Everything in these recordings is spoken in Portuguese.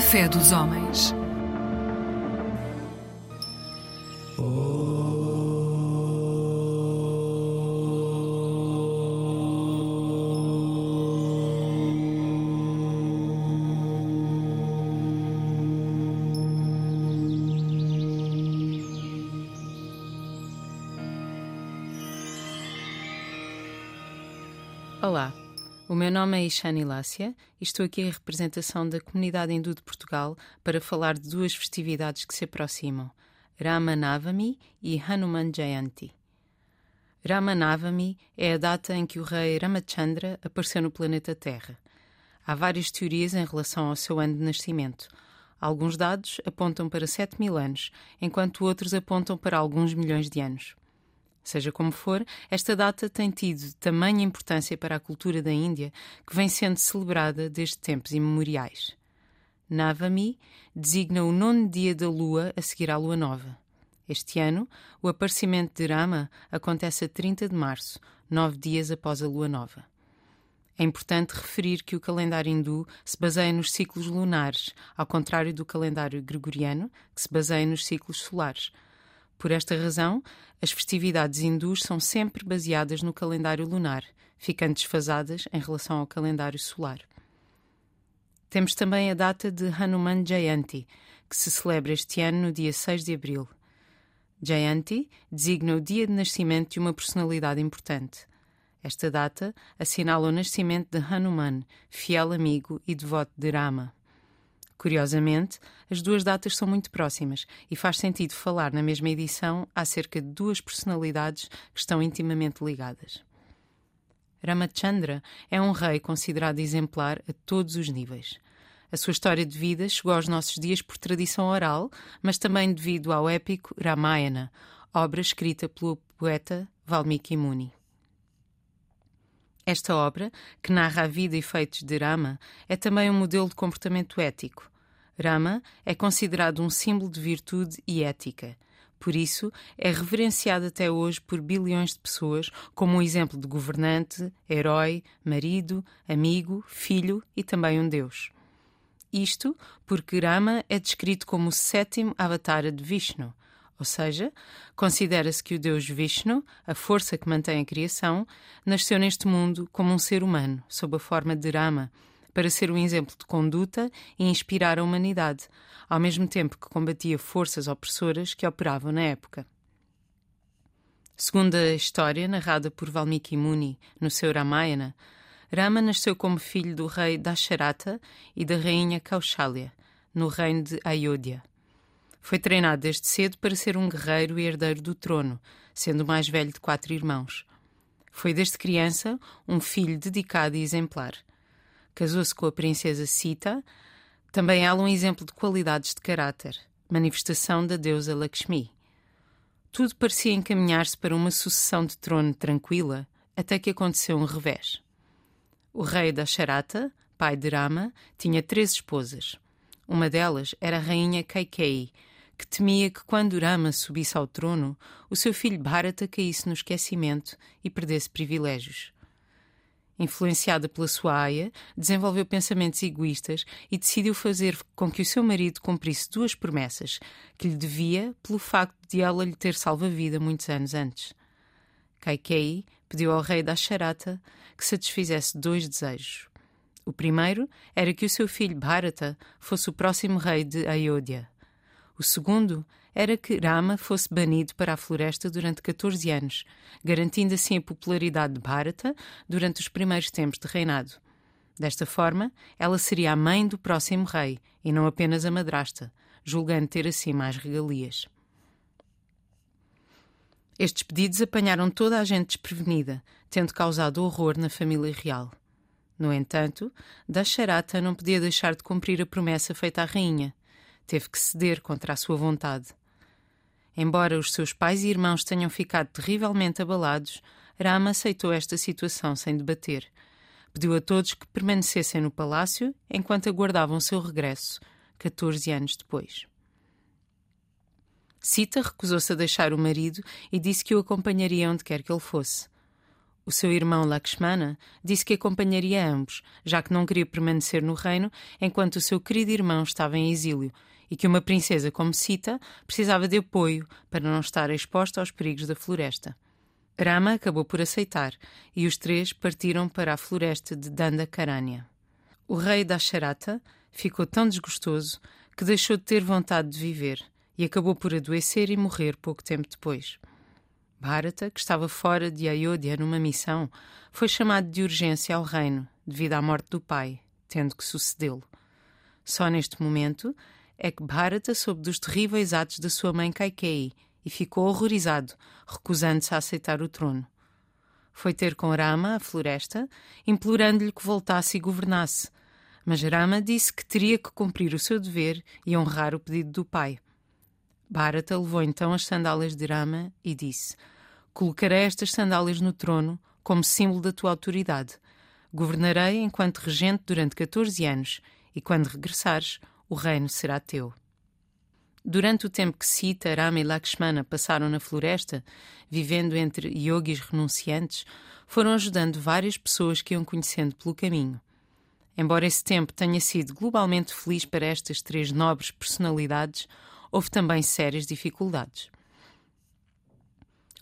Fé dos homens. Nome é Ishani Lácia e estou aqui em representação da comunidade hindu de Portugal para falar de duas festividades que se aproximam, Ramanavami e Hanuman Jayanti. Ramanavami é a data em que o rei Ramachandra apareceu no planeta Terra. Há várias teorias em relação ao seu ano de nascimento. Alguns dados apontam para 7 mil anos, enquanto outros apontam para alguns milhões de anos. Seja como for, esta data tem tido tamanha importância para a cultura da Índia que vem sendo celebrada desde tempos imemoriais. Navami designa o nono dia da lua a seguir à lua nova. Este ano, o aparecimento de Rama acontece a 30 de março, nove dias após a lua nova. É importante referir que o calendário hindu se baseia nos ciclos lunares, ao contrário do calendário gregoriano, que se baseia nos ciclos solares. Por esta razão, as festividades hindus são sempre baseadas no calendário lunar, ficando desfasadas em relação ao calendário solar. Temos também a data de Hanuman Jayanti, que se celebra este ano no dia 6 de abril. Jayanti designa o dia de nascimento de uma personalidade importante. Esta data assinala o nascimento de Hanuman, fiel amigo e devoto de Rama. Curiosamente, as duas datas são muito próximas e faz sentido falar na mesma edição acerca de duas personalidades que estão intimamente ligadas. Ramachandra é um rei considerado exemplar a todos os níveis. A sua história de vida chegou aos nossos dias por tradição oral, mas também devido ao épico Ramayana, obra escrita pelo poeta Valmiki Muni. Esta obra, que narra a vida e feitos de Rama, é também um modelo de comportamento ético. Rama é considerado um símbolo de virtude e ética. Por isso, é reverenciado até hoje por bilhões de pessoas como um exemplo de governante, herói, marido, amigo, filho e também um deus. Isto porque Rama é descrito como o sétimo avatar de Vishnu, ou seja, considera-se que o deus Vishnu, a força que mantém a criação, nasceu neste mundo como um ser humano, sob a forma de Rama, para ser um exemplo de conduta e inspirar a humanidade, ao mesmo tempo que combatia forças opressoras que operavam na época. Segundo a história narrada por Valmiki Muni no seu Ramayana, Rama nasceu como filho do rei Dasharata e da rainha Kaushalya, no reino de Ayodhya. Foi treinado desde cedo para ser um guerreiro e herdeiro do trono, sendo o mais velho de quatro irmãos. Foi desde criança um filho dedicado e exemplar. Casou-se com a princesa Sita, também ela um exemplo de qualidades de caráter, manifestação da deusa Lakshmi. Tudo parecia encaminhar-se para uma sucessão de trono tranquila, até que aconteceu um revés. O rei da Charata, pai de Rama, tinha três esposas. Uma delas era a rainha Kaikei, que temia que quando Rama subisse ao trono, o seu filho Bharata caísse no esquecimento e perdesse privilégios. Influenciada pela sua aia, desenvolveu pensamentos egoístas e decidiu fazer com que o seu marido cumprisse duas promessas que lhe devia pelo facto de ela lhe ter salvo a vida muitos anos antes. Kaikei pediu ao rei da Charata que satisfizesse dois desejos. O primeiro era que o seu filho Bharata fosse o próximo rei de Ayodhya. O segundo era que Rama fosse banido para a floresta durante 14 anos, garantindo assim a popularidade de Bharata durante os primeiros tempos de reinado. Desta forma, ela seria a mãe do próximo rei e não apenas a madrasta, julgando ter assim mais regalias. Estes pedidos apanharam toda a gente desprevenida, tendo causado horror na família real. No entanto, Dasharata não podia deixar de cumprir a promessa feita à rainha teve que ceder contra a sua vontade. Embora os seus pais e irmãos tenham ficado terrivelmente abalados, Rama aceitou esta situação sem debater. Pediu a todos que permanecessem no palácio enquanto aguardavam seu regresso, 14 anos depois. Sita recusou-se a deixar o marido e disse que o acompanharia onde quer que ele fosse. O seu irmão Lakshmana disse que acompanharia ambos, já que não queria permanecer no reino enquanto o seu querido irmão estava em exílio e que uma princesa como Sita precisava de apoio para não estar exposta aos perigos da floresta. Rama acabou por aceitar e os três partiram para a floresta de Dandakaranya. O rei da Asharata ficou tão desgostoso que deixou de ter vontade de viver e acabou por adoecer e morrer pouco tempo depois. Bharata, que estava fora de Ayodhya numa missão, foi chamado de urgência ao reino, devido à morte do pai, tendo que sucedê-lo. Só neste momento é que Bharata soube dos terríveis atos da sua mãe Kaikeyi e ficou horrorizado, recusando-se a aceitar o trono. Foi ter com Rama, a floresta, implorando-lhe que voltasse e governasse, mas Rama disse que teria que cumprir o seu dever e honrar o pedido do pai. Bharata levou então as sandálias de Rama e disse: Colocarei estas sandálias no trono como símbolo da tua autoridade. Governarei enquanto regente durante 14 anos e quando regressares, o reino será teu. Durante o tempo que Sita, Rama e Lakshmana passaram na floresta, vivendo entre yogis renunciantes, foram ajudando várias pessoas que iam conhecendo pelo caminho. Embora esse tempo tenha sido globalmente feliz para estas três nobres personalidades, houve também sérias dificuldades.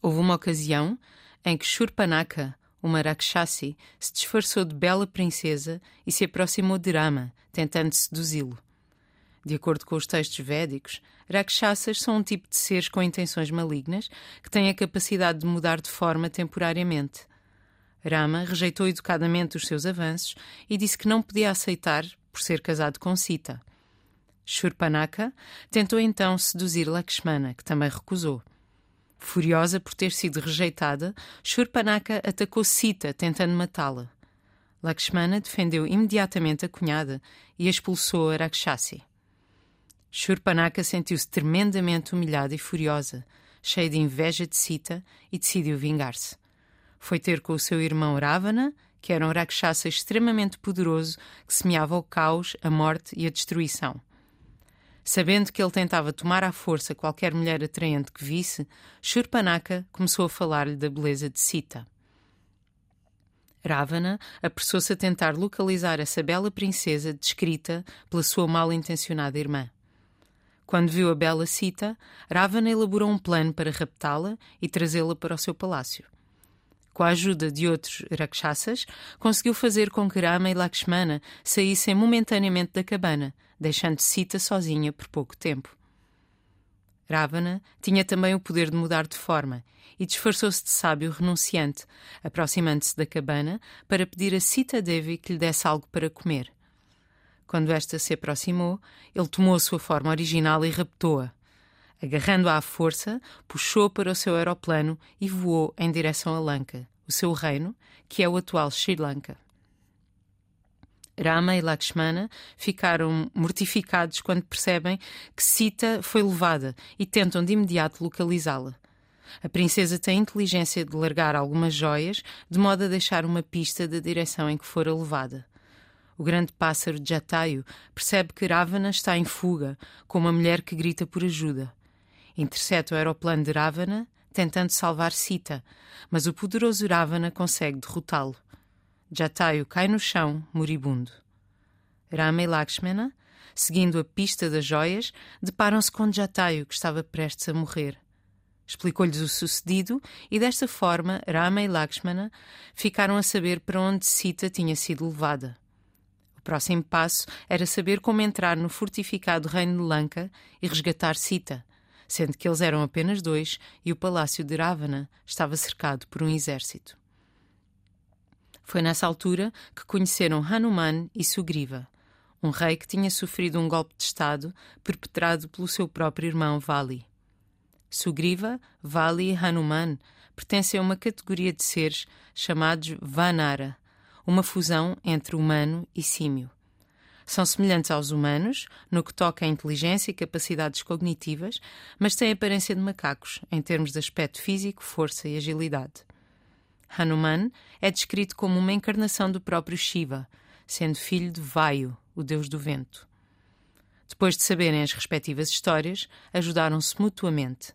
Houve uma ocasião em que Shurpanaka, uma Rakshasi, se disfarçou de bela princesa e se aproximou de Rama, tentando seduzi-lo. De acordo com os textos védicos, Rakshasas são um tipo de seres com intenções malignas que têm a capacidade de mudar de forma temporariamente. Rama rejeitou educadamente os seus avanços e disse que não podia aceitar por ser casado com Sita. Shurpanaka tentou então seduzir Lakshmana, que também recusou. Furiosa por ter sido rejeitada, Shurpanaka atacou Sita, tentando matá-la. Lakshmana defendeu imediatamente a cunhada e expulsou a Rakshasi. Shurpanaka sentiu-se tremendamente humilhada e furiosa, cheia de inveja de Sita, e decidiu vingar-se. Foi ter com o seu irmão Ravana, que era um Rakshasa extremamente poderoso que semeava o caos, a morte e a destruição. Sabendo que ele tentava tomar à força qualquer mulher atraente que visse, Shurpanaka começou a falar-lhe da beleza de Sita. Ravana apressou-se a tentar localizar essa bela princesa descrita pela sua mal-intencionada irmã. Quando viu a bela Sita, Ravana elaborou um plano para raptá-la e trazê-la para o seu palácio. Com a ajuda de outros Rakshasas, conseguiu fazer com que Rama e Lakshmana saíssem momentaneamente da cabana, deixando Sita sozinha por pouco tempo. Ravana tinha também o poder de mudar de forma e disfarçou-se de sábio renunciante, aproximando-se da cabana para pedir a Sita Devi que lhe desse algo para comer. Quando esta se aproximou, ele tomou a sua forma original e raptou-a. Agarrando-a à força, puxou para o seu aeroplano e voou em direção a Lanka, o seu reino, que é o atual Sri Lanka. Rama e Lakshmana ficaram mortificados quando percebem que Sita foi levada e tentam de imediato localizá-la. A princesa tem inteligência de largar algumas joias, de modo a deixar uma pista da direção em que fora levada. O grande pássaro Jatayu percebe que Ravana está em fuga, com uma mulher que grita por ajuda. Intercepta o aeroplano de Ravana, tentando salvar Sita, mas o poderoso Ravana consegue derrotá-lo. Jatayu cai no chão, moribundo. Rama e Lakshmana, seguindo a pista das joias, deparam-se com Jatayu, que estava prestes a morrer. Explicou-lhes o sucedido e, desta forma, Rama e Lakshmana ficaram a saber para onde Sita tinha sido levada. Próximo passo era saber como entrar no fortificado reino de Lanka e resgatar Sita, sendo que eles eram apenas dois e o palácio de Ravana estava cercado por um exército. Foi nessa altura que conheceram Hanuman e Sugriva, um rei que tinha sofrido um golpe de Estado perpetrado pelo seu próprio irmão Vali. Sugriva, Vali e Hanuman pertencem a uma categoria de seres chamados Vanara, uma fusão entre humano e símio. São semelhantes aos humanos no que toca à inteligência e capacidades cognitivas, mas têm aparência de macacos em termos de aspecto físico, força e agilidade. Hanuman é descrito como uma encarnação do próprio Shiva, sendo filho de Vayu, o deus do vento. Depois de saberem as respectivas histórias, ajudaram-se mutuamente.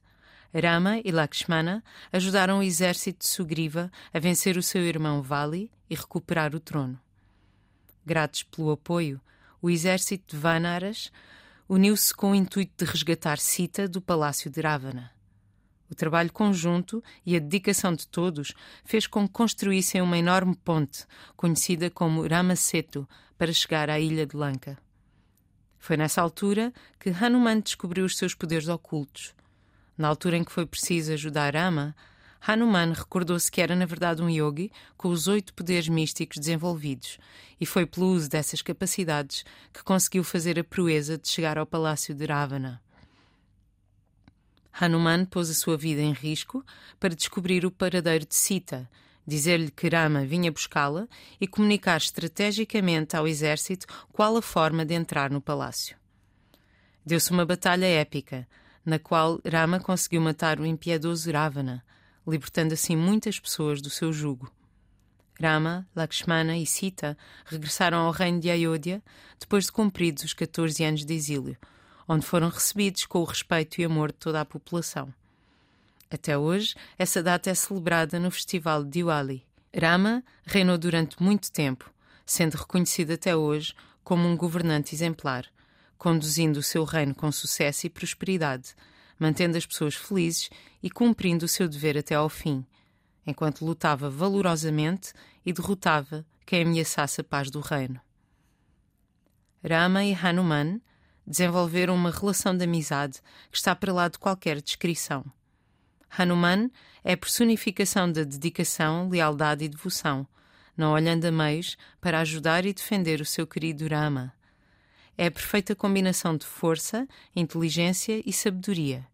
Rama e Lakshmana ajudaram o exército de Sugriva a vencer o seu irmão Vali e recuperar o trono. Gratos pelo apoio, o exército de Vanaras uniu-se com o intuito de resgatar Sita do palácio de Ravana. O trabalho conjunto e a dedicação de todos fez com que construíssem uma enorme ponte, conhecida como Ramasetu, para chegar à ilha de Lanka. Foi nessa altura que Hanuman descobriu os seus poderes ocultos. Na altura em que foi preciso ajudar Rama, Hanuman recordou-se que era na verdade um yogi com os oito poderes místicos desenvolvidos, e foi pelo uso dessas capacidades que conseguiu fazer a proeza de chegar ao palácio de Ravana. Hanuman pôs a sua vida em risco para descobrir o paradeiro de Sita, dizer-lhe que Rama vinha buscá-la e comunicar estrategicamente ao exército qual a forma de entrar no palácio. Deu-se uma batalha épica, na qual Rama conseguiu matar o impiedoso Ravana, libertando assim muitas pessoas do seu jugo. Rama, Lakshmana e Sita regressaram ao reino de Ayodhya depois de cumpridos os 14 anos de exílio, onde foram recebidos com o respeito e amor de toda a população. Até hoje, essa data é celebrada no festival de Diwali. Rama reinou durante muito tempo, sendo reconhecido até hoje como um governante exemplar, conduzindo o seu reino com sucesso e prosperidade, mantendo as pessoas felizes e cumprindo o seu dever até ao fim, enquanto lutava valorosamente e derrotava quem ameaçasse a paz do reino. Rama e Hanuman desenvolveram uma relação de amizade que está para lá de qualquer descrição. Hanuman é a personificação da dedicação, lealdade e devoção, não olhando a meios para ajudar e defender o seu querido Rama é a perfeita combinação de força, inteligência e sabedoria.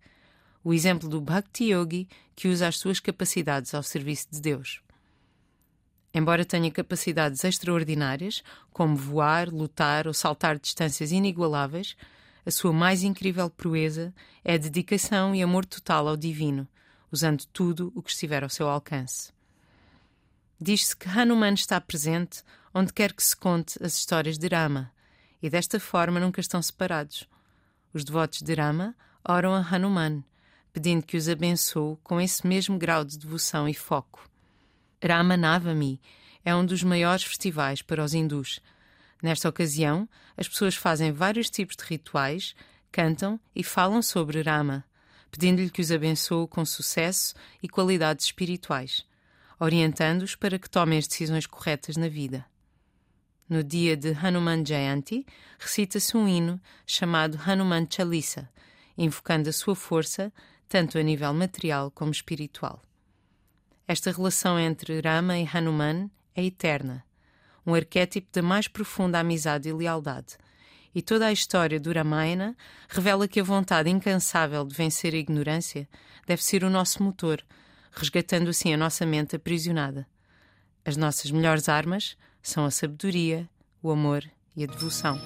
O exemplo do Bhakti Yogi que usa as suas capacidades ao serviço de Deus. Embora tenha capacidades extraordinárias, como voar, lutar ou saltar distâncias inigualáveis, a sua mais incrível proeza é a dedicação e amor total ao divino, usando tudo o que estiver ao seu alcance. Diz-se que Hanuman está presente onde quer que se conte as histórias de Rama, e desta forma nunca estão separados. Os devotos de Rama oram a Hanuman, pedindo que os abençoe com esse mesmo grau de devoção e foco. Rama Navami é um dos maiores festivais para os hindus. Nesta ocasião, as pessoas fazem vários tipos de rituais, cantam e falam sobre Rama, pedindo-lhe que os abençoe com sucesso e qualidades espirituais, orientando-os para que tomem as decisões corretas na vida. No dia de Hanuman Jayanti, recita-se um hino chamado Hanuman Chalisa, invocando a sua força, tanto a nível material como espiritual. Esta relação entre Rama e Hanuman é eterna, um arquétipo da mais profunda amizade e lealdade. E toda a história do Ramayana revela que a vontade incansável de vencer a ignorância deve ser o nosso motor, resgatando assim a nossa mente aprisionada. As nossas melhores armas são a sabedoria, o amor e a devoção.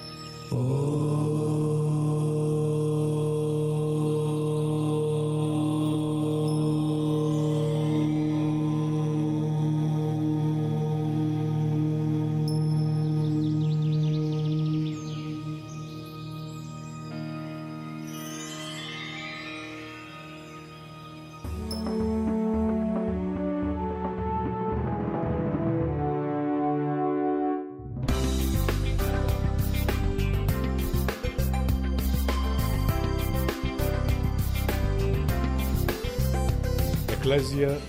Eclésia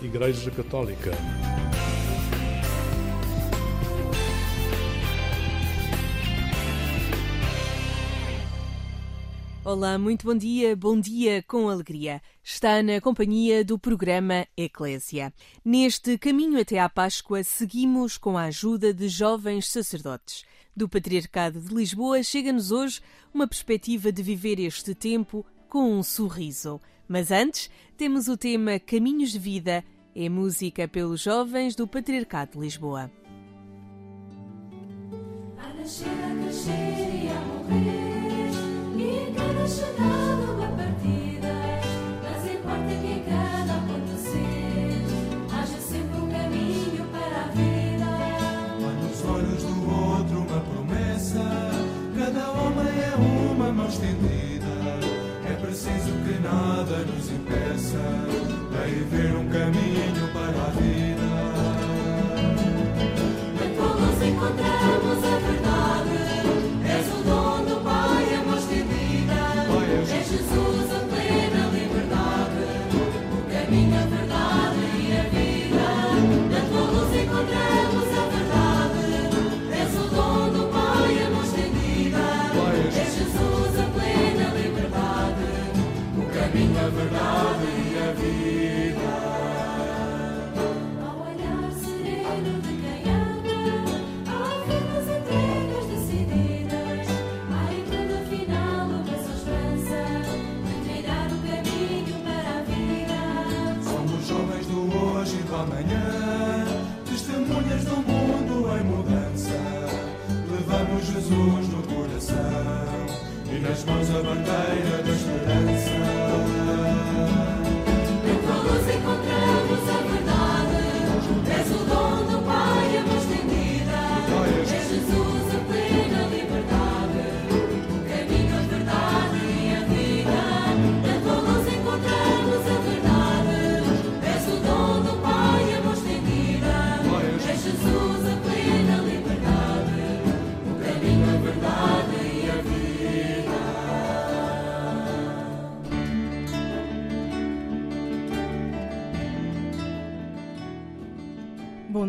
Igreja Católica. Olá, muito bom dia, bom dia com alegria. Está na companhia do programa Eclésia. Neste caminho até à Páscoa, seguimos com a ajuda de jovens sacerdotes. Do Patriarcado de Lisboa chega-nos hoje uma perspectiva de viver este tempo com um sorriso. Mas antes, temos o tema Caminhos de Vida, é música pelos jovens do Patriarcado de Lisboa. A nascer, a crescer e a morrer, e cada chegada nada nos impeça de ver um Jesus no coração e nas mãos a bandeira da esperança.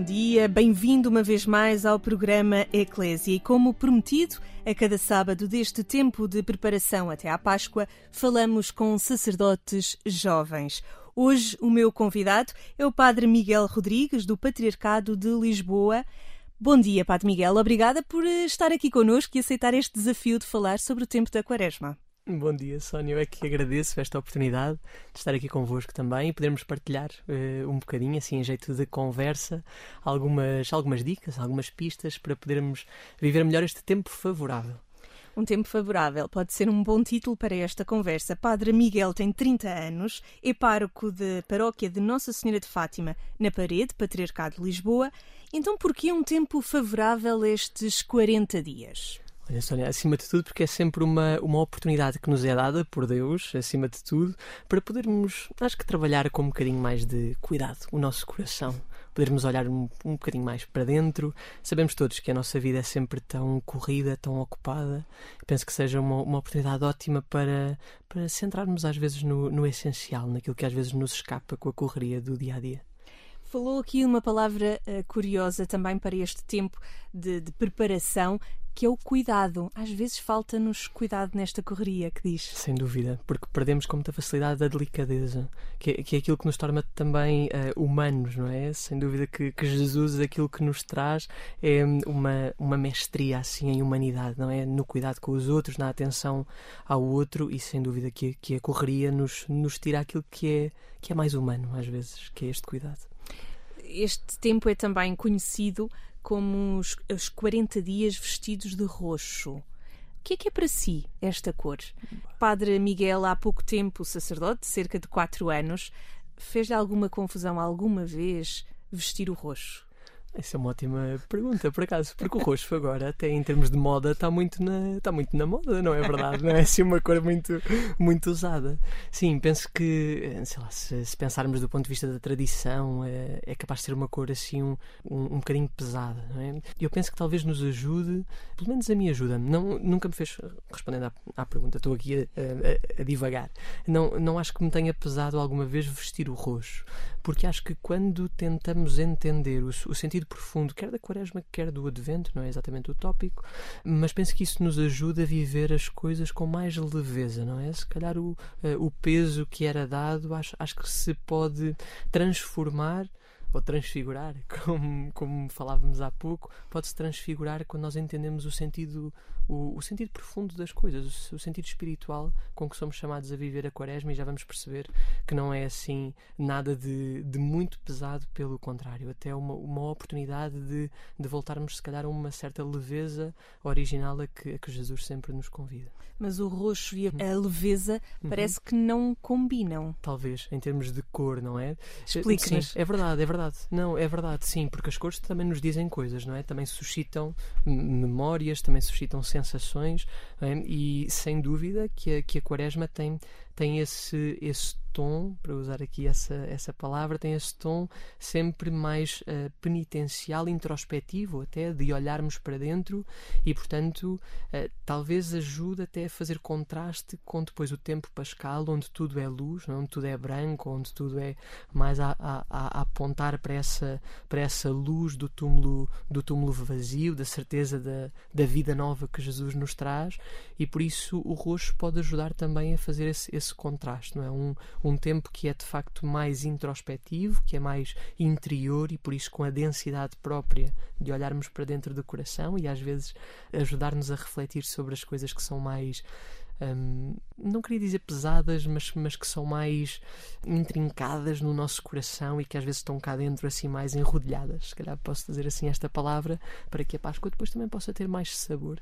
Dia, bem-vindo uma vez mais ao programa Eclésia. E como prometido, a cada sábado deste tempo de preparação até à Páscoa, falamos com sacerdotes jovens. Hoje, o meu convidado é o Padre Miguel Rodrigues, do Patriarcado de Lisboa. Bom dia, Padre Miguel. Obrigada por eh, estar aqui connosco e aceitar este desafio de falar sobre o tempo da Quaresma. Bom dia, Sónia. Eu é que agradeço esta oportunidade de estar aqui convosco também e podermos partilhar eh, um bocadinho, assim, em jeito de conversa, algumas, algumas dicas, algumas pistas para podermos viver melhor este tempo favorável. Um tempo favorável pode ser um bom título para esta conversa. Padre Miguel tem 30 anos, é pároco da paróquia de Nossa Senhora de Fátima, na Parede, Patriarcado de Lisboa. Então, por que um tempo favorável estes 40 dias? Olha, Sónia, acima de tudo, porque é sempre uma, uma oportunidade que nos é dada por Deus, acima de tudo, para podermos, acho que, trabalhar com um bocadinho mais de cuidado o nosso coração. Podermos olhar um, um bocadinho mais para dentro. Sabemos todos que a nossa vida é sempre tão corrida, tão ocupada. Penso que seja uma, uma oportunidade ótima para, para centrarmos, às vezes, no, no essencial, naquilo que às vezes nos escapa com a correria do dia a dia. Falou aqui uma palavra eh, curiosa também para este tempo de, de preparação, que é o cuidado. Às vezes falta-nos cuidado nesta correria que diz. Sem dúvida, porque perdemos com muita facilidade a delicadeza, que é, que é aquilo que nos torna também eh, humanos, não é? Sem dúvida que, que Jesus, aquilo que nos traz é uma, uma mestria assim em humanidade, não é? No cuidado com os outros, na atenção ao outro e sem dúvida que, que a correria nos, nos tira aquilo que é, que é mais humano, às vezes, que é este cuidado. Este tempo é também conhecido como os, os 40 dias vestidos de roxo. O que é que é para si esta cor? Padre Miguel, há pouco tempo sacerdote, cerca de 4 anos, fez-lhe alguma confusão alguma vez vestir o roxo? Essa é uma ótima pergunta, por acaso, porque o roxo agora, até em termos de moda, está muito na, está muito na moda, não é verdade? Não é assim uma cor muito, muito usada. Sim, penso que, sei lá, se, se pensarmos do ponto de vista da tradição, é, é capaz de ser uma cor assim um, um, um bocadinho pesada, não é? Eu penso que talvez nos ajude, pelo menos a mim ajuda não Nunca me fez, respondendo à, à pergunta, estou aqui a, a, a divagar, não, não acho que me tenha pesado alguma vez vestir o roxo, porque acho que quando tentamos entender o, o sentido profundo, quer da quaresma, quer do advento, não é exatamente o tópico, mas penso que isso nos ajuda a viver as coisas com mais leveza, não é? Se calhar o, eh, o peso que era dado, acho, acho que se pode transformar ou transfigurar, como, como falávamos há pouco, pode-se transfigurar quando nós entendemos o sentido, o, o sentido profundo das coisas, o, o, sentido espiritual com que somos chamados a viver a quaresma e já vamos perceber que não é assim nada de, de muito pesado, pelo contrário, até uma, uma oportunidade de, de voltarmos se calhar a uma certa leveza original a que, a que Jesus sempre nos convida. Mas o roxo e a leveza uhum. parece que não combinam. Talvez, em termos de cor, não é? Explique-nos. É verdade, é verdade. Não, é verdade, sim, porque as cores também nos dizem coisas, não é? Também suscitam memórias, também suscitam sensações, é? e sem dúvida que a, que a quaresma tem, tem esse, esse tom, para usar aqui essa, essa palavra, tem esse tom sempre mais uh, penitencial, introspectivo, até de olharmos para dentro e, portanto, uh, talvez ajude até a fazer contraste com depois o tempo pascal, onde tudo é luz, não? é? onde tudo é branco, onde tudo é mais a, a, a, apontar para essa, para essa luz do túmulo, do túmulo vazio, da certeza da, da vida nova que Jesus nos traz, e por isso o roxo pode ajudar também a fazer esse, esse contraste, não é? Um, um tempo que é de facto mais introspectivo, que é mais interior e por isso com a densidade própria de olharmos para dentro do coração e às vezes ajudar-nos a refletir sobre as coisas que são mais hum, não queria dizer pesadas, mas, mas que são mais intrincadas no nosso coração e que às vezes estão cá dentro assim mais enrodilhadas. Se calhar posso dizer assim esta palavra para que a Páscoa depois também possa ter mais sabor.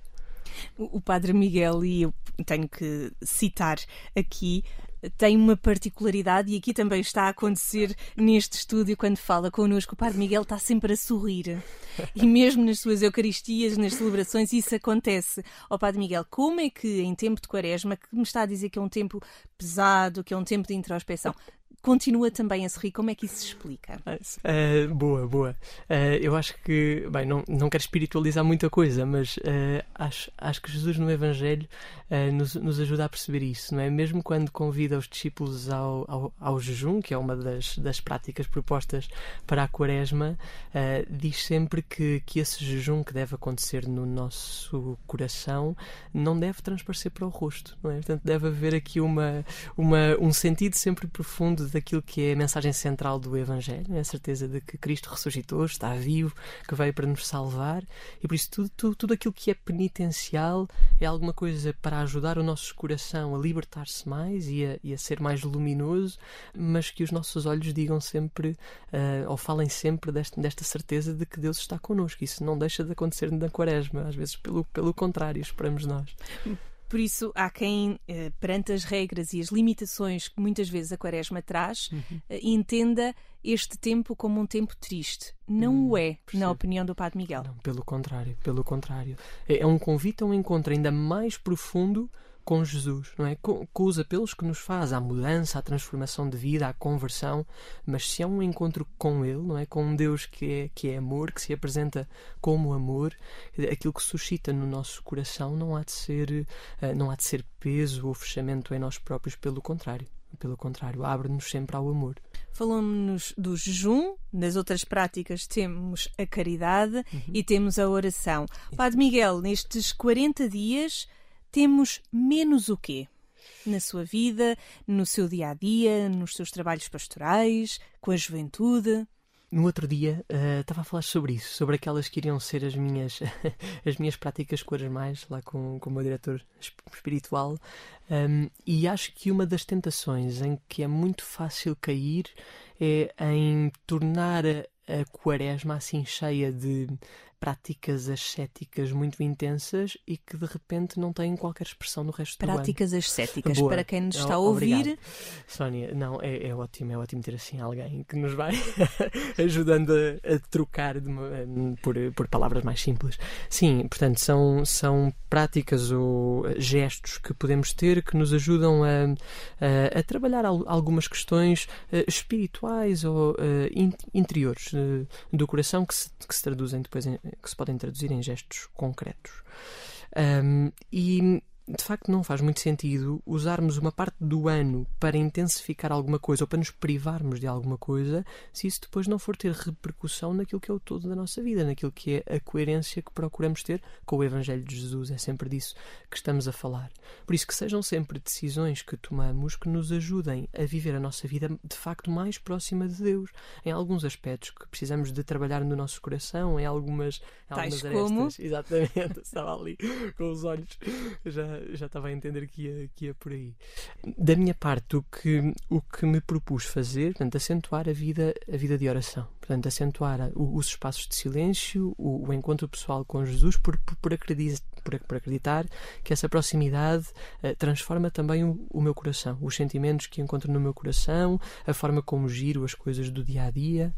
O Padre Miguel, e eu tenho que citar aqui, tem uma particularidade e aqui também está a acontecer neste estúdio quando fala connosco. O Padre Miguel está sempre a sorrir. E mesmo nas suas Eucaristias, nas celebrações, isso acontece. Ó Padre Miguel, como é que em tempo de quaresma, que me está a dizer que é um tempo pesado, que é um tempo de introspeção, continua também a sorrir. Como é que isso se explica? Uh, boa, boa. Uh, eu acho que, bem, não, não quero espiritualizar muita coisa, mas uh, acho, acho que Jesus no Evangelho nos, nos ajuda a perceber isso, não é? Mesmo quando convida os discípulos ao, ao, ao jejum, que é uma das, das práticas propostas para a Quaresma, diz sempre que, que esse jejum que deve acontecer no nosso coração não deve transparecer para o rosto, não é? Portanto, deve haver aqui uma, uma, um sentido sempre profundo daquilo que é a mensagem central do Evangelho, é a certeza de que Cristo ressuscitou, está vivo, que veio para nos salvar, e por isso tudo, tudo, tudo aquilo que é penitencial é alguma coisa para ajudar o nosso coração a libertar-se mais e a, e a, ser mais luminoso, mas que os nossos olhos digam sempre, uh, ou falem sempre deste, desta certeza de que Deus está connosco. Isso não deixa de acontecer na Quaresma, às vezes pelo, pelo contrário, esperamos nós. Por isso, há quem, eh, perante as regras e as limitações que muitas vezes a Quaresma traz, uhum. entenda este tempo como um tempo triste. Não hum, o é, percebo. na opinião do Padre Miguel. Não, pelo contrário, pelo contrário. É, é um convite a um encontro ainda mais profundo com Jesus, não é? Com, com, os apelos que nos faz à mudança, à transformação de vida, à conversão, mas se é um encontro com Ele, não é? Com um Deus que é, que é amor, que se apresenta como amor, aquilo que suscita no nosso coração não há de ser, eh, não há de ser peso ou fechamento em nós próprios, pelo contrário. Pelo contrário, abre-nos sempre ao amor. Falamos do jejum, nas outras práticas temos a caridade uhum. e temos a oração. Padre Miguel, nestes 40 dias temos menos o quê? Na sua vida, no seu dia a dia, nos seus trabalhos pastorais, com a juventude? No outro dia uh, estava a falar sobre isso, sobre aquelas que iriam ser as minhas, as minhas práticas mais lá com, com o meu diretor espiritual, um, e acho que uma das tentações em que é muito fácil cair é em tornar a, a quaresma assim cheia de práticas ascéticas muito intensas e que de repente não têm qualquer expressão no resto práticas do ano. Práticas ascéticas, Boa. para quem nos está a ouvir. Obrigado. Sónia, não, é, é, ótimo, é ótimo ter assim alguém que nos vai ajudando a, a trocar uma, por, por palavras mais simples. Sim, portanto, são, são práticas ou gestos que podemos ter que nos ajudam a, a, a trabalhar algumas questões uh, espirituais ou uh, interiores uh, do coração que se, que se traduzem depois em, que se podem traduzir em gestos concretos. Um, e de facto não faz muito sentido usarmos uma parte do ano para intensificar alguma coisa ou para nos privarmos de alguma coisa se isso depois não for ter repercussão naquilo que é o todo da nossa vida, naquilo que é a coerência que procuramos ter com o Evangelho de Jesus. É sempre disso que estamos a falar. Por isso que sejam sempre decisões que tomamos que nos ajudem a viver a nossa vida de facto mais próxima de Deus. Em alguns aspectos que precisamos de trabalhar no nosso coração, em algumas, em algumas arestas. Como? Exatamente, estava ali com os olhos já já estava a entender que ia, que ia por aí. Da minha parte, o que, o que me propus fazer, portanto, acentuar a vida, a vida de oração. Portanto, acentuar os espaços de silêncio, o, o encontro pessoal com Jesus, por, por, por, acreditar, por, por acreditar que essa proximidade uh, transforma também o, o, meu coração, os sentimentos que encontro no meu coração, a forma como giro as coisas do dia a dia.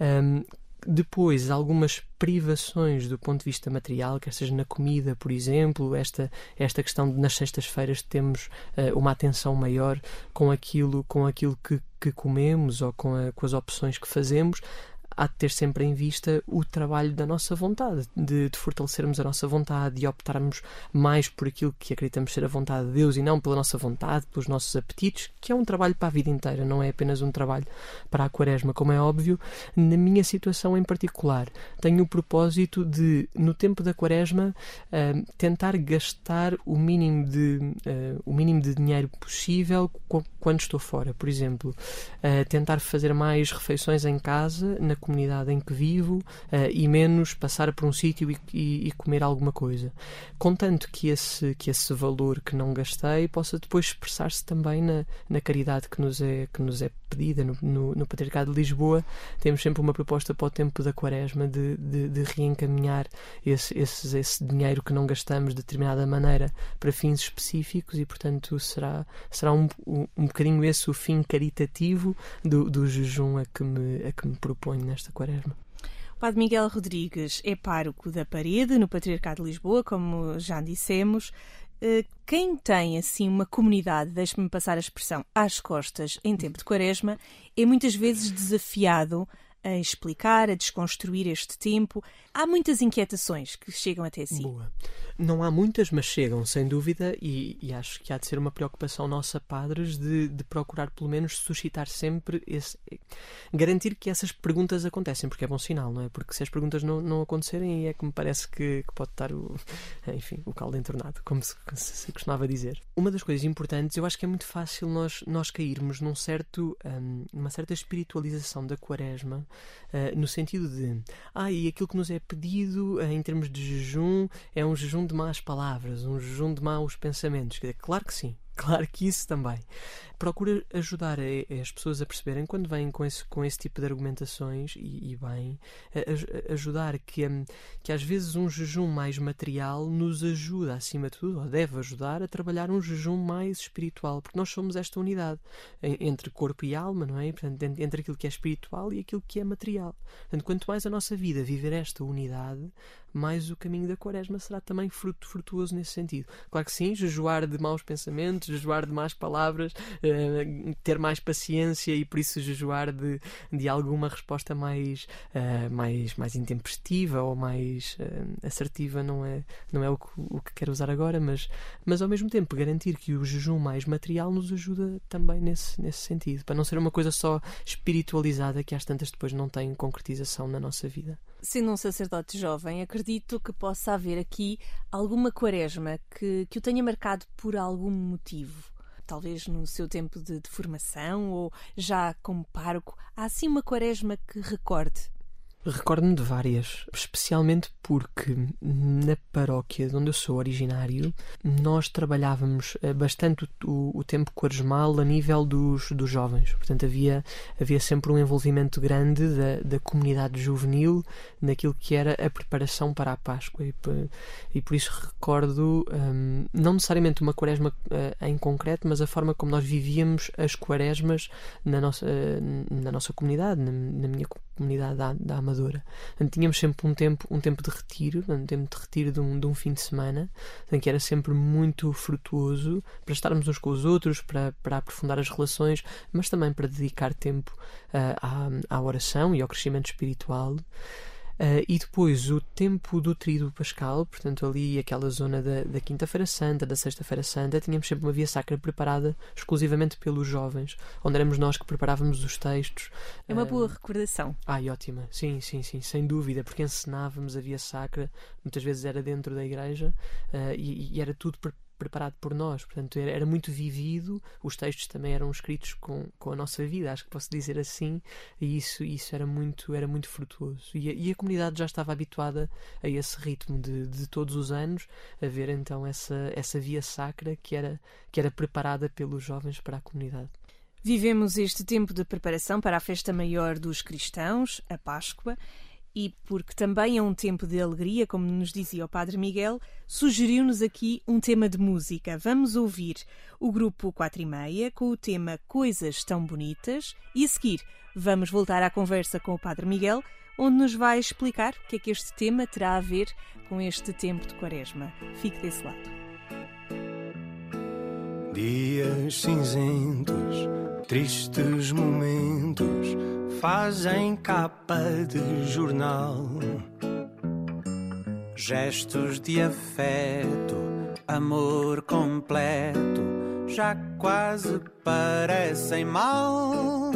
Um, Depois, algumas privações do ponto de vista material, quer seja na comida, por exemplo, esta, esta questão de nas sextas-feiras temos uh, uma atenção maior com aquilo, com aquilo que, que comemos ou com, a, com as opções que fazemos, há de ter sempre em vista o trabalho da nossa vontade, de, de, fortalecermos a nossa vontade, de optarmos mais por aquilo que acreditamos ser a vontade de Deus e não pela nossa vontade, pelos nossos apetites, que é um trabalho para a vida inteira, não é apenas um trabalho para a quaresma, como é óbvio. Na minha situação em particular, tenho o propósito de, no tempo da quaresma, uh, tentar gastar o mínimo de, uh, o mínimo de dinheiro possível quando estou fora. Por exemplo, uh, tentar fazer mais refeições em casa, na comunidade em que vivo uh, e menos passar por um sítio e, e, e, comer alguma coisa. Contanto que esse, que esse valor que não gastei possa depois expressar-se também na, na caridade que nos é, que nos é pedida no, no, no Patriarcado de Lisboa. Temos sempre uma proposta para o tempo da Quaresma de, de, de reencaminhar esse, esse, esse dinheiro que não gastamos de determinada maneira para fins específicos e, portanto, será, será um, um, um bocadinho esse o fim caritativo do, do jejum a que me, a que me proponho nesta quaresma. Padre Miguel Rodrigues é pároco da Parede, no Patriarcado de Lisboa, como já dissemos. Quem tem assim uma comunidade, deixe-me passar a expressão, às costas em tempo de quaresma, é muitas vezes desafiado a explicar, a desconstruir este tempo. Há muitas inquietações que chegam até si. Boa. Não há muitas, mas chegam, sem dúvida, e, e acho que há de ser uma preocupação nossa, padres, de, de, procurar pelo menos suscitar sempre esse. garantir que essas perguntas acontecem, porque é bom sinal, não é? Porque se as perguntas não, não acontecerem, é que me parece que, que pode estar o, enfim, o caldo entornado, como se, se, costumava dizer. Uma das coisas importantes, eu acho que é muito fácil nós, nós cairmos num certo, um, numa certa espiritualização da quaresma uh, no sentido de, ah, e aquilo que nos é pedido uh, em termos de jejum é um jejum de más palavras, um jejum de maus pensamentos. Claro que sim, Claro que isso também. Procura ajudar a, a, as pessoas a perceberem quando vêm com esse, com esse tipo de argumentações e, e bem, a, a ajudar que, um, que às vezes um jejum mais material nos ajuda, acima de tudo, ou deve ajudar a trabalhar um jejum mais espiritual, porque nós somos esta unidade entre corpo e alma, não é? Portanto, entre aquilo que é espiritual e aquilo que é material. Portanto, quanto mais a nossa vida viver esta unidade, mais o caminho da quaresma será também fruto, frutuoso nesse sentido. Claro que sim, jejuar de maus pensamentos, jejuar de más palavras, uh, ter mais paciência e por isso jejuar de, de alguma resposta mais, uh, mais, mais intempestiva ou mais uh, assertiva não é, não é o, que, o que quero usar agora, mas, mas ao mesmo tempo garantir que o jejum mais material nos ajuda também nesse, nesse sentido, para não ser uma coisa só espiritualizada que às tantas depois não tem concretização na nossa vida. Sendo um sacerdote jovem, acredito que possa haver aqui alguma quaresma que, que o tenha marcado por algum motivo. Talvez no seu tempo de, de formação ou já como pároco. Há assim uma quaresma que recorde Recordo-me de várias, especialmente porque na paróquia de onde eu sou originário, nós trabalhávamos eh, bastante o, o tempo quaresmal a nível dos, dos jovens. Portanto, havia, havia sempre um envolvimento grande da, da comunidade juvenil naquilo que era a preparação para a Páscoa. E, e por isso recordo, um, não necessariamente uma quaresma uh, em concreto, mas a forma como nós vivíamos as quaresmas na nossa, uh, na nossa comunidade, na, na minha comunidade da, da Amadora. Portanto, tínhamos sempre um tempo, um tempo de retiro, um tempo de retiro de um, de um fim de semana, em que era sempre muito frutuoso para estarmos uns com os outros, para, para aprofundar as relações, mas também para dedicar tempo uh, à, à oração e ao crescimento espiritual. Uh, e depois o tempo do trido pascal, portanto ali aquela zona da, da quinta-feira santa, da sexta-feira santa, tínhamos sempre uma via sacra preparada exclusivamente pelos jovens, onde éramos nós que preparávamos os textos. É uma uh, boa recordação. Ai, ótima, sim, sim, sim, sem dúvida, porque ensinávamos a via sacra, muitas vezes era dentro da igreja uh, e, e, era tudo preparado preparado por nós, portanto era, era, muito vivido, os textos também eram escritos com, com a nossa vida, acho que posso dizer assim, e isso, isso era muito era muito frutuoso. E a, e a comunidade já estava habituada a esse ritmo de, de todos os anos, a ver então essa, essa via sacra que era, que era preparada pelos jovens para a comunidade. Vivemos este tempo de preparação para a festa maior dos cristãos, a Páscoa, e porque também é um tempo de alegria, como nos dizia o Padre Miguel, sugeriu-nos aqui um tema de música. Vamos ouvir o grupo 4 e meia com o tema Coisas Tão Bonitas e a seguir vamos voltar à conversa com o Padre Miguel onde nos vai explicar o que é que este tema terá a ver com este tempo de quaresma. Fique desse lado. Dias cinzentos, tristes momentos fazem capa de jornal. Gestos de afeto, amor completo, já quase parecem mal.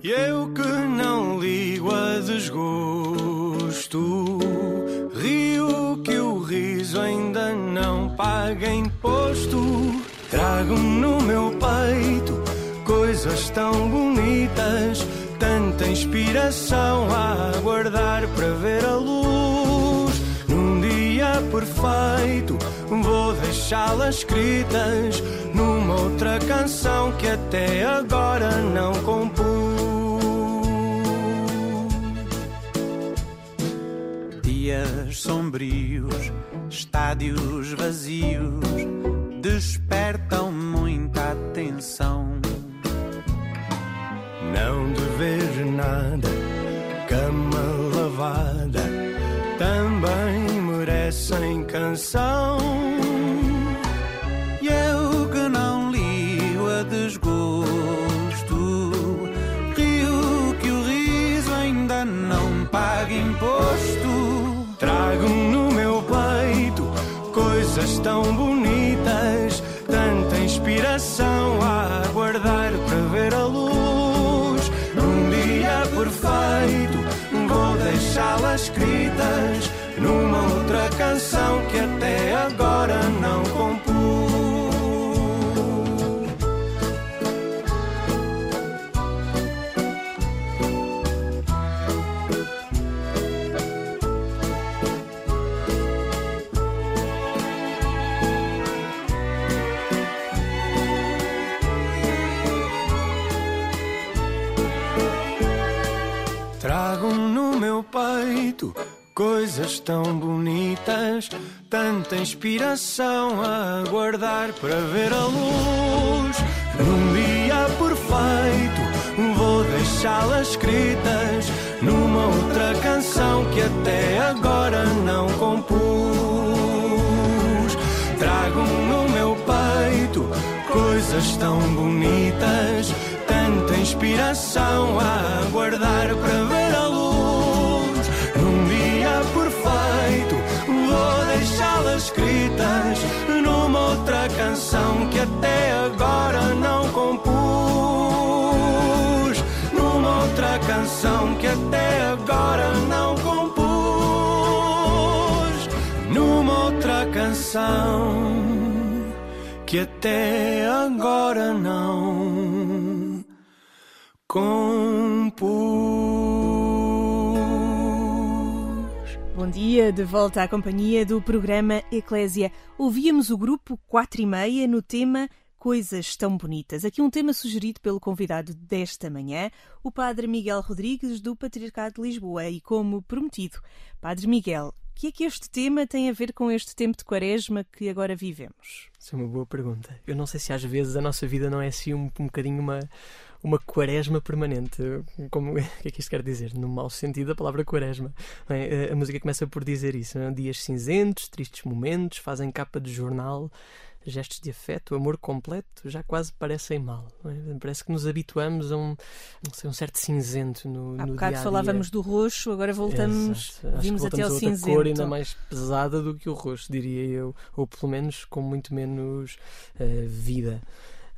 E eu que não ligo a desgosto, rio que o riso ainda não paga imposto. Trago no meu peito coisas tão bonitas, tanta inspiração a aguardar para ver a luz. Num dia perfeito, vou deixá-las escritas numa outra canção que até agora não compus. Dias sombrios, estádios vazios, despertam muita atenção. Não dever nada, cama lavada, também merecem canção. Inspiração a aguardar para ver a luz. Num dia perfeito, vou deixá-las escritas numa outra canção que até agora não compus. Coisas tão bonitas, tanta inspiração a aguardar para ver a luz. Num dia perfeito, vou deixá-las escritas numa outra canção que até agora não compus. Trago no meu peito coisas tão bonitas, tanta inspiração a aguardar para ver escritas numa outra canção que até agora não compus. Numa outra canção que até agora não compus. Numa outra canção que até agora não compus. Dia, de volta à companhia do programa Eclésia. Ouvíamos o grupo 4 e meia no tema Coisas Tão Bonitas. Aqui um tema sugerido pelo convidado desta manhã, o Padre Miguel Rodrigues, do Patriarcado de Lisboa. E como prometido, Padre Miguel, o que é que este tema tem a ver com este tempo de quaresma que agora vivemos? Isso é uma boa pergunta. Eu não sei se às vezes a nossa vida não é assim um, um bocadinho uma, uma quaresma permanente. Como, o que é que isto quer dizer? No mau sentido da palavra quaresma. Bem, a, a música começa por dizer isso. Não é? Dias cinzentos, tristes momentos, fazem capa de jornal, gestos de afeto, amor completo, já quase parecem mal. é? Parece que nos habituamos a um, sei, um certo cinzento no, Há no bocado dia-a-dia. falávamos do roxo, agora voltamos, vimos até ao a outra cinzento. cor ainda mais pesada do que o roxo, diria eu, ou pelo menos com muito menos eh, vida.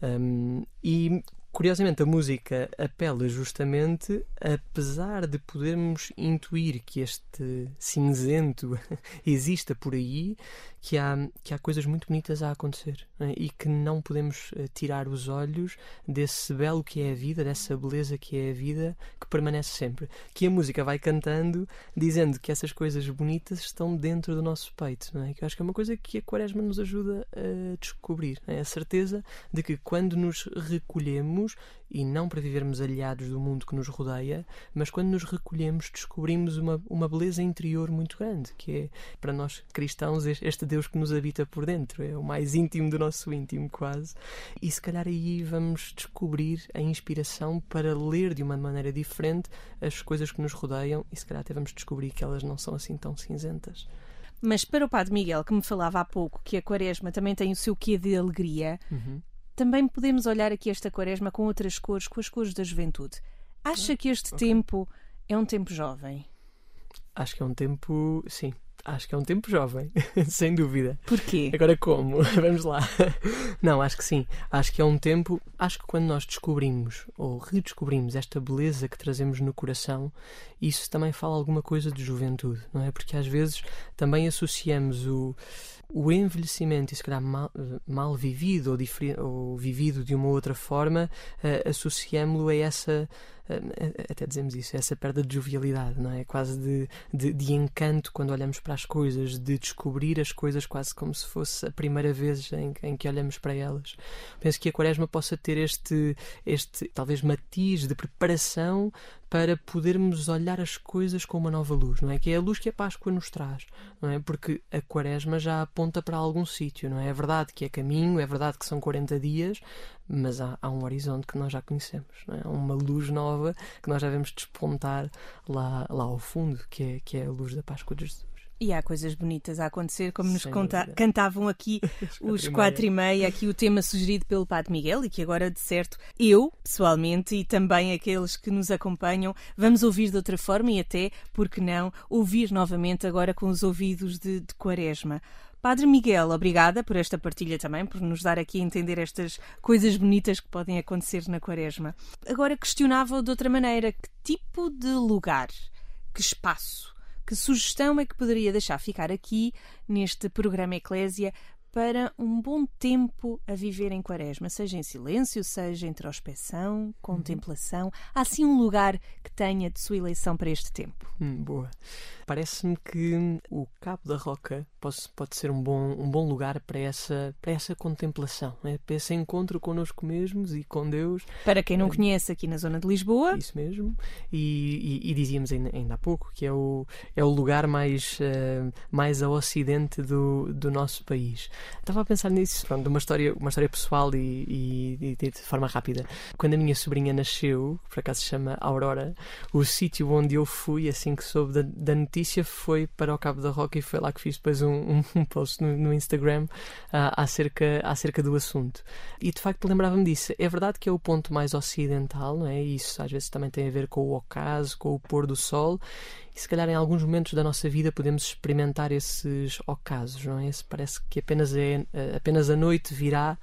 Um, e curiosamente a música apela justamente, apesar de podermos intuir que este cinzento exista por aí, que há, que há coisas muito bonitas a acontecer não é? e que não podemos eh, tirar os olhos desse belo que é a vida, dessa beleza que é a vida, que permanece sempre. Que a música vai cantando, dizendo que essas coisas bonitas estão dentro do nosso peito, é? que eu acho que é uma coisa que a Quaresma nos ajuda a descobrir, é? a certeza de que quando nos recolhemos e não para vivermos aliados do mundo que nos rodeia, mas quando nos recolhemos descobrimos uma, uma beleza interior muito grande, que é para nós cristãos este Deus que nos habita por dentro, é o mais íntimo do nosso íntimo quase. E se calhar aí vamos descobrir a inspiração para ler de uma maneira diferente as coisas que nos rodeiam e se calhar até vamos descobrir que elas não são assim tão cinzentas. Mas para o Padre Miguel, que me falava há pouco que a quaresma também tem o seu quê de alegria, Uhum. Também podemos olhar aqui esta quaresma com outras cores, com as cores da juventude. Acha que este tempo é um tempo jovem? Acho que é um tempo, sim, acho que é um tempo jovem, sem dúvida. Porquê? Agora como? Vamos lá. Não, acho que sim. Acho que é um tempo. Acho que quando nós descobrimos ou redescobrimos esta beleza que trazemos no coração, isso também fala alguma coisa de juventude, não é? Porque às vezes também associamos o, o envelhecimento, e se calhar mal, mal vivido ou, ou vivido de uma outra forma, eh, associamos-lo a essa. eh, até dizemos isso, a essa perda de jovialidade, não é? Quase de, de, de encanto quando olhamos para as coisas, de descobrir as coisas quase como se fosse a primeira vez em, em que olhamos para elas. Penso que a Quaresma possa ter este, este talvez matiz de preparação para podermos olhar as coisas com uma nova luz, não é? Que é a luz que a Páscoa nos traz, não é? Porque a Quaresma já aponta para algum sítio, não é? É verdade que é caminho, é verdade que são 40 dias, mas há, há um horizonte que nós já conhecemos, não é? Há uma luz nova que nós já vemos despontar lá, lá ao fundo, que é, que é a luz da Páscoa de Jesus. E há coisas bonitas a acontecer, como nos conta- cantavam aqui os quatro e meia, aqui o tema sugerido pelo Padre Miguel e que agora, de certo, eu, pessoalmente, e também aqueles que nos acompanham, vamos ouvir de outra forma e até, porque não, ouvir novamente agora com os ouvidos de, de quaresma. Padre Miguel, obrigada por esta partilha também, por nos dar aqui a entender estas coisas bonitas que podem acontecer na quaresma. Agora questionava de outra maneira, que tipo de lugar, que espaço, que sugestão é que poderia deixar ficar aqui neste programa Eclésia para um bom tempo a viver em Quaresma, seja em silêncio, seja em introspeção, contemplação? Há assim um lugar que tenha de sua eleição para este tempo? Hum, boa. Parece-me que o Cabo da Roca pode, pode ser um bom, um bom lugar para essa, para essa contemplação, né? para esse encontro connosco mesmos e com Deus. Para quem não conhece, aqui na zona de Lisboa, Isso mesmo. E, e- e dizíamos ainda, ainda há pouco que é o, é o lugar mais, eh, mais a ocidente do, do nosso país. Estava a pensar nisso, pronto, uma história, uma história pessoal e, e- e de forma rápida. Quando a minha sobrinha nasceu, por acaso se chama Aurora, o sítio onde eu fui, assim que soube da, da notícia, foi para o Cabo da Roca e foi lá que fiz depois um, um- um post no, no Instagram ah, acerca, acerca do assunto. E de facto lembrava-me disso. É verdade que é o ponto mais ocidental, não é? Isso às vezes também tem a ver com o ocaso, com o pôr do sol. E se calhar em alguns momentos da nossa vida podemos experimentar esses ocasos, não é? Esse parece que apenas, é, eh, apenas a noite virá,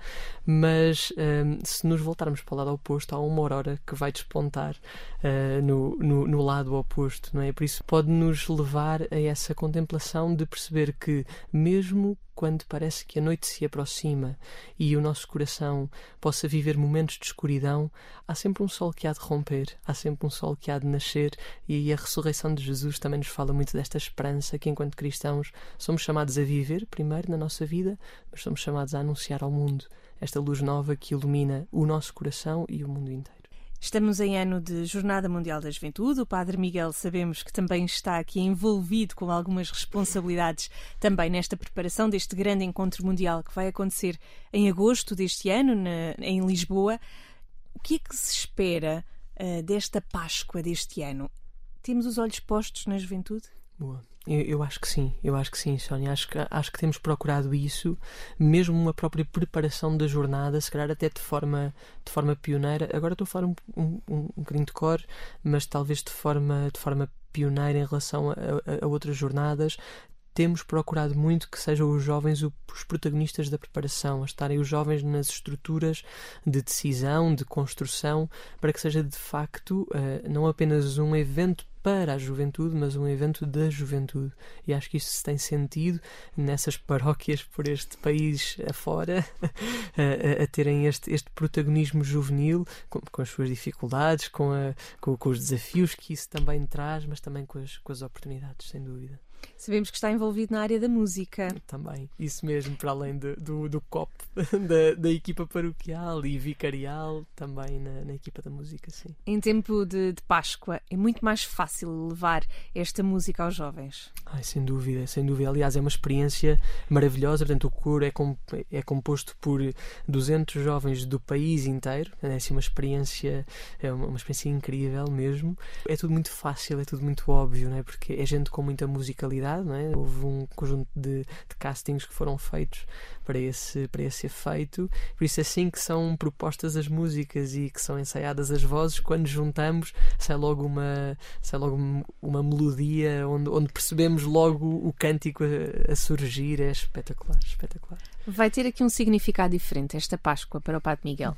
mas eh, se nos voltarmos para o lado oposto, há uma aurora que vai despontar eh, no, no, no lado oposto, não é? Por isso pode nos levar a essa contemplação de perceber que mesmo quando parece que a noite se aproxima e o nosso coração possa viver momentos de escuridão, há sempre um sol que há de romper, há sempre um sol que há de nascer, e a ressurreição de Jesus também nos fala muito desta esperança que, enquanto cristãos, somos chamados a viver, primeiro na nossa vida, mas somos chamados a anunciar ao mundo esta luz nova que ilumina o nosso coração e o mundo inteiro. Estamos em ano de Jornada Mundial da Juventude. O Padre Miguel sabemos que também está aqui envolvido com algumas responsabilidades também nesta preparação deste grande encontro mundial que vai acontecer em agosto deste ano na- em Lisboa. O que é que se espera ah, desta Páscoa deste ano? Temos os olhos postos na juventude? Boa. Eu, eu acho que sim, eu acho que sim, Sónia. Acho que, acho que temos procurado isso, mesmo uma própria preparação da jornada, se calhar até de forma, de forma pioneira. Agora estou a falar um, um, um, bocadinho de cor, mas talvez de forma, de forma pioneira em relação a, a- a outras jornadas. Temos procurado muito que sejam os jovens os protagonistas da preparação, a estarem os jovens nas estruturas de decisão, de construção, para que seja de facto eh, não apenas um evento para a juventude, mas um evento da juventude. E acho que isso se tem sentido nessas paróquias por este país afora, a, a- a terem este, este protagonismo juvenil, com, com as suas dificuldades, com, a- com, com os desafios que isso também traz, mas também com as, com as oportunidades, sem dúvida. Sabemos que está envolvido na área da música. Também, isso mesmo, para além de- do, do COP, da, da equipa paroquial e vicarial, também na, na equipa da música, sim. Em tempo de, de Páscoa, é muito mais fácil levar esta música aos jovens. Ai, sem dúvida, sem dúvida. Aliás, é uma experiência maravilhosa. Portanto, o coro é, com- é composto por 200 jovens do país inteiro. É assim, uma experiência, é uma, uma experiência incrível mesmo. É tudo muito fácil, é tudo muito óbvio, não é? Porque é gente com muita musicalidade, não é? Houve um conjunto de, de castings que foram feitos para esse, para esse efeito. Por isso, é assim que são propostas as músicas e que são ensaiadas as vozes, quando juntamos, sai logo uma, sai logo um- uma melodia onde, onde percebemos logo o cântico a, a surgir. É espetacular, espetacular. Vai ter aqui um significado diferente esta Páscoa para o Padre Miguel.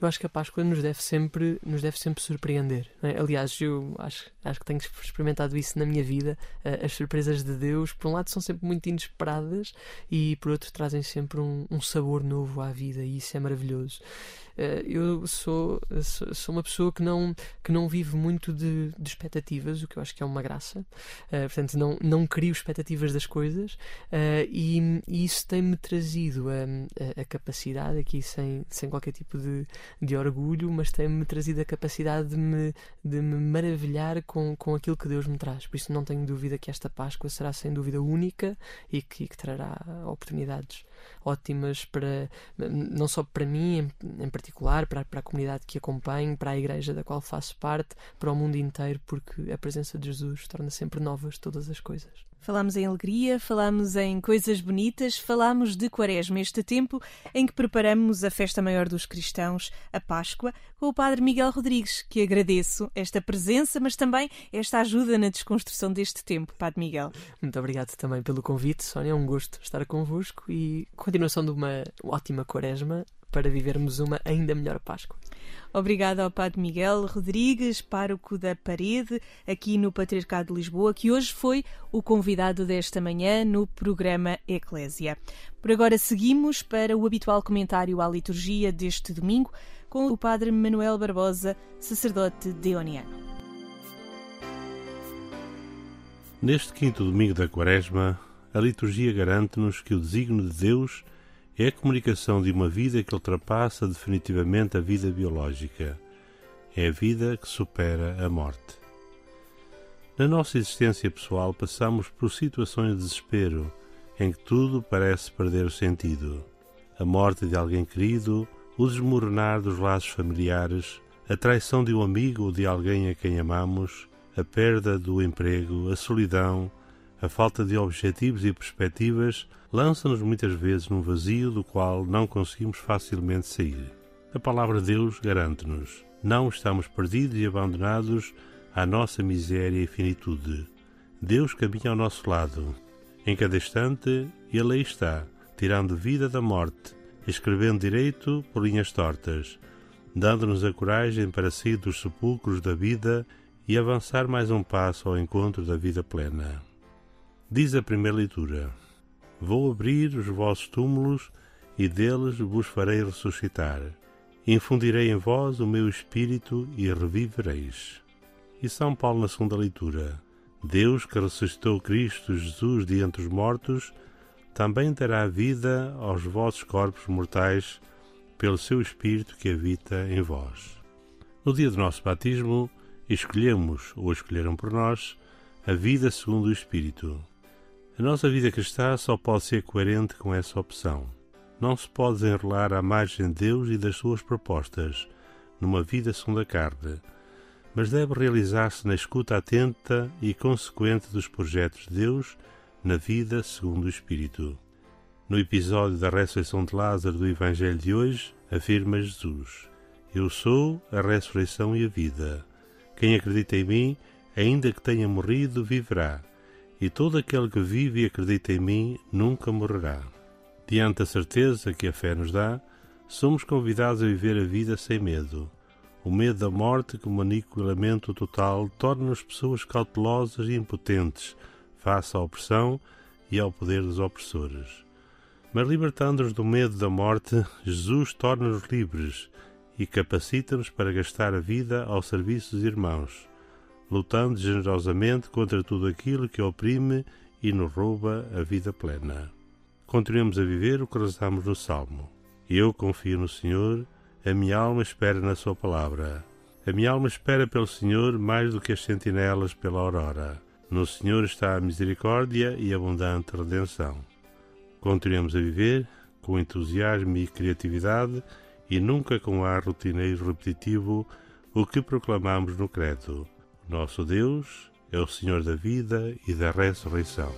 Eu acho que a Páscoa nos deve sempre, nos deve sempre surpreender. é? Aliás, eu acho, acho que tenho experimentado isso na minha vida. Eh, As surpresas de Deus, por um lado, são sempre muito inesperadas e, por outro, trazem sempre um, um sabor novo à vida e isso é maravilhoso. Eh, Eu sou, sou, sou uma pessoa que não, que não vive muito de, de expectativas, o que eu acho que é uma graça. Eh, portanto, não, não crio expectativas das coisas eh, e, e isso tem-me trazido a, a- a capacidade, aqui sem, sem qualquer tipo de, de orgulho, mas tem-me trazido a capacidade de me, de me maravilhar com, com aquilo que Deus me traz. Por isso não tenho dúvida que esta Páscoa será sem dúvida única e que, que trará oportunidades ótimas para não só para mim em, em particular, para, para a comunidade que acompanho, para a igreja da qual faço parte, para o mundo inteiro, porque a presença de Jesus torna sempre novas todas as coisas. Falámos em alegria, falámos em coisas bonitas, falámos de Quaresma, este tempo em que preparamos a festa maior dos cristãos, a Páscoa, com o Padre Miguel Rodrigues, que agradeço esta presença, mas também esta ajuda na desconstrução deste tempo, Padre Miguel. Muito obrigado também pelo convite, Sónia. É um gosto estar convosco e continuação de uma ótima quaresma para vivermos uma ainda melhor Páscoa. Obrigada ao Padre Miguel Rodrigues, pároco da Parede, aqui no Patriarcado de Lisboa, que hoje foi o convidado desta manhã no programa Eclésia. Por agora seguimos para o habitual comentário à liturgia deste domingo com o Padre Manuel Barbosa, sacerdote deoniano. Neste quinto domingo da Quaresma, a liturgia garante-nos que o desígnio de Deus é a comunicação de uma vida que ultrapassa definitivamente a vida biológica. É a vida que supera a morte. Na nossa existência pessoal, passamos por situações de desespero em que tudo parece perder o sentido. A morte de alguém querido, o desmoronar dos laços familiares, a traição de um amigo ou de alguém a quem amamos, a perda do emprego, a solidão, a falta de objetivos e perspectivas lançam-nos muitas vezes num vazio do qual não conseguimos facilmente sair. A palavra de Deus garante-nos: não estamos perdidos e abandonados à nossa miséria e finitude. Deus caminha ao nosso lado. Em cada instante, Ele aí está, tirando vida da morte, escrevendo direito por linhas tortas, dando-nos a coragem para sair dos sepulcros da vida e avançar mais um passo ao encontro da vida plena. Diz a primeira leitura: Vou abrir os vossos túmulos e deles vos farei ressuscitar. Infundirei em vós o meu espírito e revivereis. E São Paulo, na segunda leitura: Deus que ressuscitou Cristo Jesus de entre os mortos, também dará vida aos vossos corpos mortais pelo seu Espírito que habita em vós. No dia do nosso batismo, escolhemos, ou escolheram por nós, a vida segundo o Espírito. A nossa vida cristã só pode ser coerente com essa opção. Não se pode desenrolar à margem de Deus e das suas propostas, numa vida segundo a carne, mas deve realizar-se na escuta atenta e consequente dos projetos de Deus na vida segundo o Espírito. No episódio da ressurreição de Lázaro do Evangelho de hoje, afirma Jesus: Eu sou a ressurreição e a vida. Quem acredita em mim, ainda que tenha morrido, viverá. E todo aquele que vive e acredita em mim nunca morrerá. Diante da certeza que a fé nos dá, somos convidados a viver a vida sem medo. O medo da morte, como aniquilamento total, torna-nos pessoas cautelosas e impotentes face à opressão e ao poder dos opressores. Mas libertando-nos do medo da morte, Jesus torna-nos livres e capacita-nos para gastar a vida ao serviço dos irmãos, lutando generosamente contra tudo aquilo que oprime e nos rouba a vida plena. Continuemos a viver o que rezamos no Salmo. Eu confio no Senhor, a minha alma espera na Sua palavra. A minha alma espera pelo Senhor mais do que as sentinelas pela aurora. No Senhor está a misericórdia e abundante redenção. Continuemos a viver com entusiasmo e criatividade e nunca com ar rotineiro repetitivo o que proclamamos no Credo. Nosso Deus é o Senhor da vida e da ressurreição.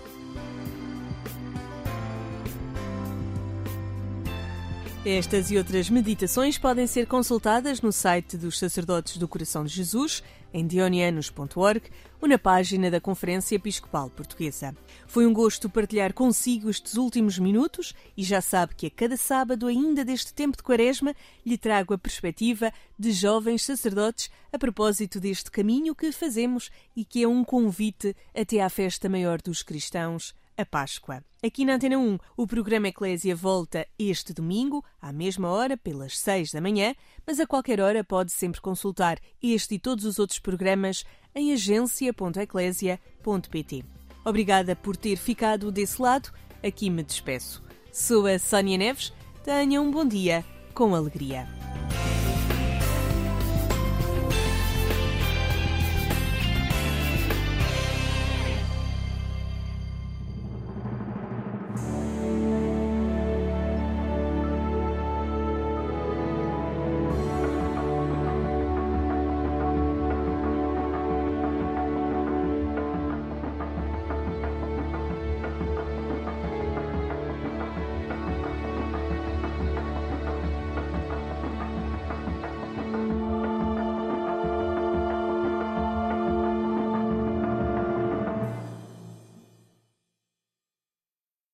Estas e outras meditações podem ser consultadas no site dos Sacerdotes do Coração de Jesus, em dionianos.org, ou na página da Conferência Episcopal Portuguesa. Foi um gosto partilhar consigo estes últimos minutos e já sabe que a cada sábado, ainda deste tempo de Quaresma, lhe trago a perspectiva de jovens sacerdotes a propósito deste caminho que fazemos e que é um convite até à festa maior dos cristãos, a Páscoa. Aqui na Antena 1, o programa Eclésia volta este domingo, à mesma hora, pelas 6 da manhã, mas a qualquer hora pode sempre consultar este e todos os outros programas em agência.eclésia.pt. Obrigada por ter ficado desse lado, aqui me despeço. Sou a Sónia Neves, tenha um bom dia com alegria.